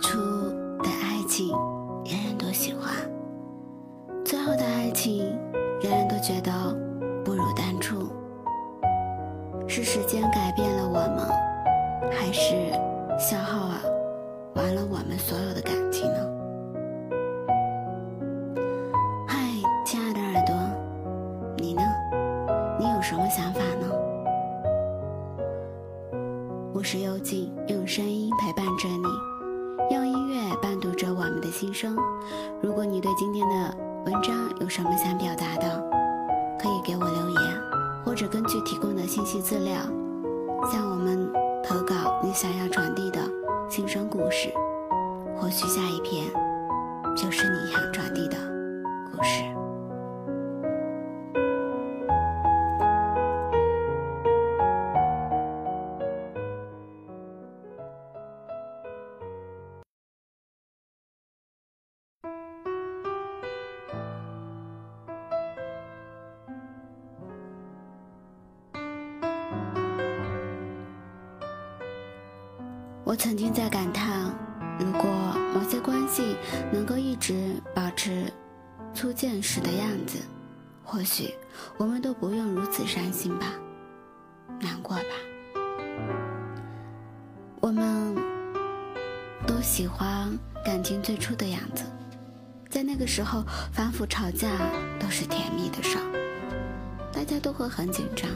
初的爱情，人人都喜欢；最后的爱情，人人都觉得不如当初。是时间改变了我们，还是消耗啊完了我们所有的感情呢？你对今天的文章有什么想表达的，可以给我留言，或者根据提供的信息资料向我们投稿你想要传递的心声故事。或许下一篇就是你想传递的故事。我曾经在感叹，如果某些关系能够一直保持初见时的样子，或许我们都不用如此伤心吧，难过吧。我们都喜欢感情最初的样子，在那个时候，反复吵架都是甜蜜的事儿，大家都会很紧张，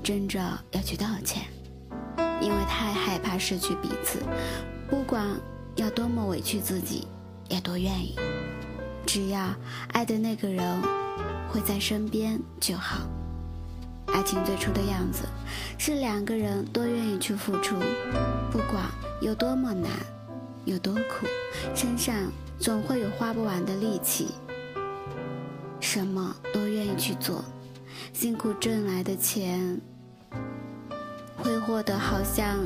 争着要去道歉。因为太害怕失去彼此，不管要多么委屈自己，也多愿意。只要爱的那个人会在身边就好。爱情最初的样子，是两个人都愿意去付出，不管有多么难，有多苦，身上总会有花不完的力气，什么都愿意去做，辛苦挣来的钱。挥霍的好像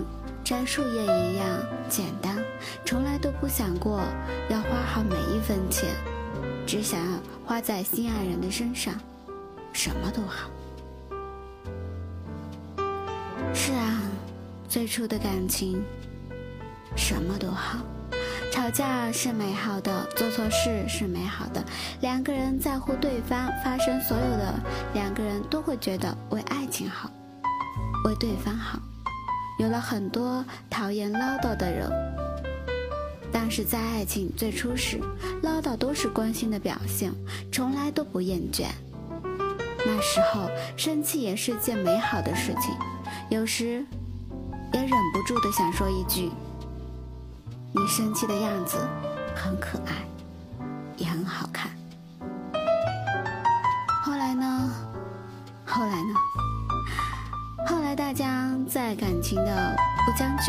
摘树叶一样简单，从来都不想过要花好每一分钱，只想要花在心爱人的身上，什么都好。是啊，最初的感情，什么都好，吵架是美好的，做错事是美好的，两个人在乎对方，发生所有的，两个人都会觉得为爱情好。为对方好，有了很多讨厌唠叨的人，但是在爱情最初时，唠叨都是关心的表现，从来都不厌倦。那时候生气也是件美好的事情，有时也忍不住的想说一句：“你生气的样子很可爱，也很好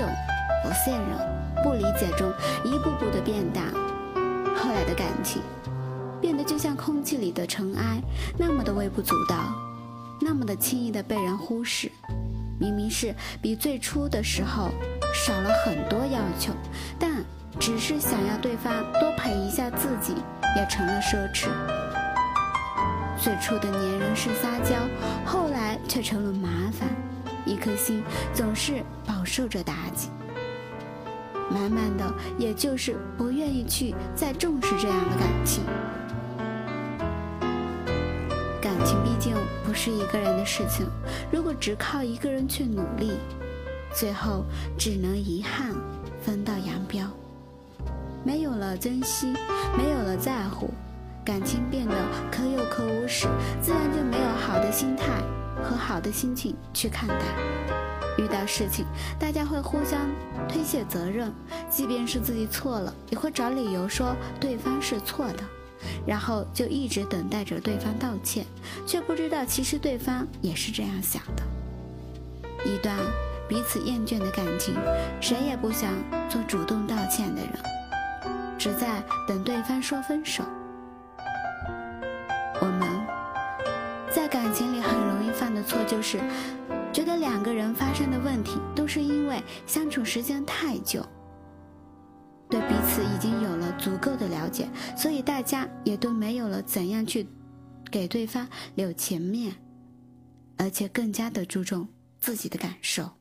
不、信任、不理解中，一步步的变大。后来的感情变得就像空气里的尘埃，那么的微不足道，那么的轻易的被人忽视。明明是比最初的时候少了很多要求，但只是想要对方多陪一下自己，也成了奢侈。最初的粘人是撒娇，后来却成了麻烦。一颗心总是饱受着打击，慢慢的，也就是不愿意去再重视这样的感情。感情毕竟不是一个人的事情，如果只靠一个人去努力，最后只能遗憾分道扬镳。没有了珍惜，没有了在乎，感情变得可有可无时，自然就没有好的心态。和好的心情去看待，遇到事情，大家会互相推卸责任，即便是自己错了，也会找理由说对方是错的，然后就一直等待着对方道歉，却不知道其实对方也是这样想的。一段彼此厌倦的感情，谁也不想做主动道歉的人，只在等对方说分手。就是，觉得两个人发生的问题都是因为相处时间太久，对彼此已经有了足够的了解，所以大家也都没有了怎样去给对方留情面，而且更加的注重自己的感受。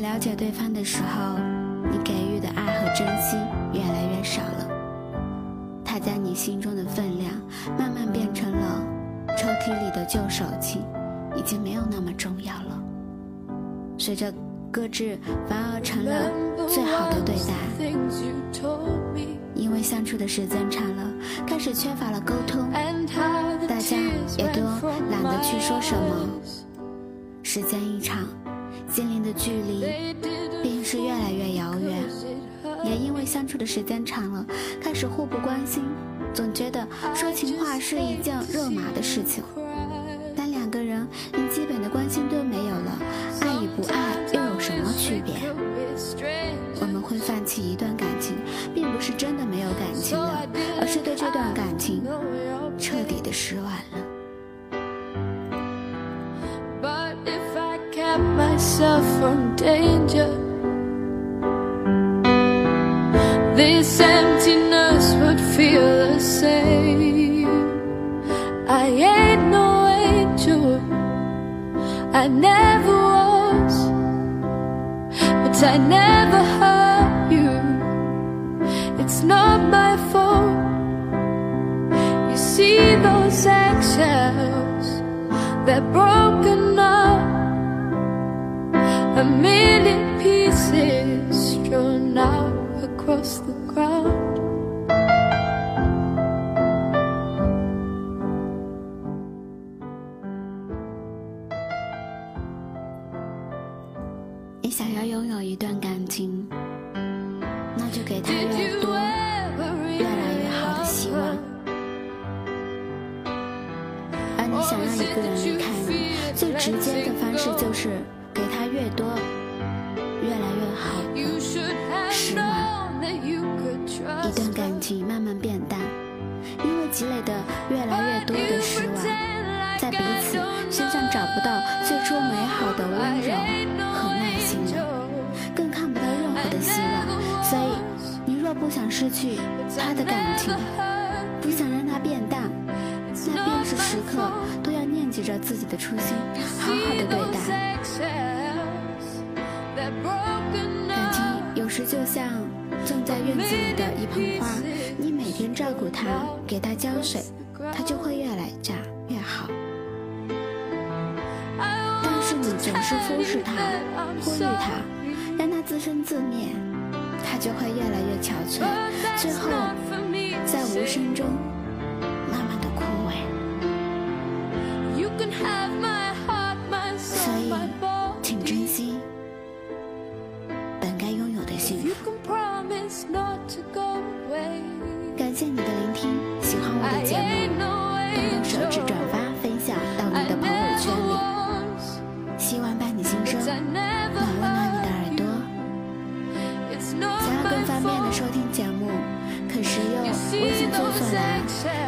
了解对方的时候，你给予的爱和珍惜越来越少了。他在你心中的分量，慢慢变成了抽屉里的旧手机，已经没有那么重要了。随着搁置，反而成了最好的对待。因为相处的时间长了，开始缺乏了沟通，大家也都懒得去说什么。时间一长，心灵的距离便是越来越遥远。也因为相处的时间长了，开始互不关心，总觉得说情话是一件肉麻的事情。但两个人连基本的关心都没有了，爱与不爱又有什么区别？我们会放弃一段感情，并不是真的没有感情了，而是对这段感情彻底的失望了。Myself from danger. This emptiness would feel the same. I ain't no angel, I never was, but I never hurt you. It's not my fault. You see those eggshells, they're broken up a million pieces strung out across the ground. 你想要拥有一段感情那就给他越多越来越好的希望。而你想让一个人离开你最直接的方式就是段感情慢慢变淡，因为积累的越来越多的失望，在彼此身上找不到最初美好的温柔和耐心了，更看不到任何的希望。所以，你若不想失去他的感情，不想让他变淡，那便是时刻都要念记着自己的初心，好好的对待。感情有时就像种在院子里的一盆花，你每天照顾它，给它浇水，它就会越来长越好。但是你总是忽视它，忽略它，让它自生自灭，它就会越来越憔悴，最后在无声中微信搜索栏，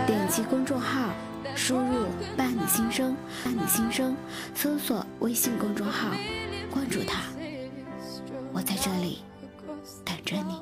点击公众号，输入“伴你心声”，伴你心声，搜索微信公众号，关注他，我在这里等着你。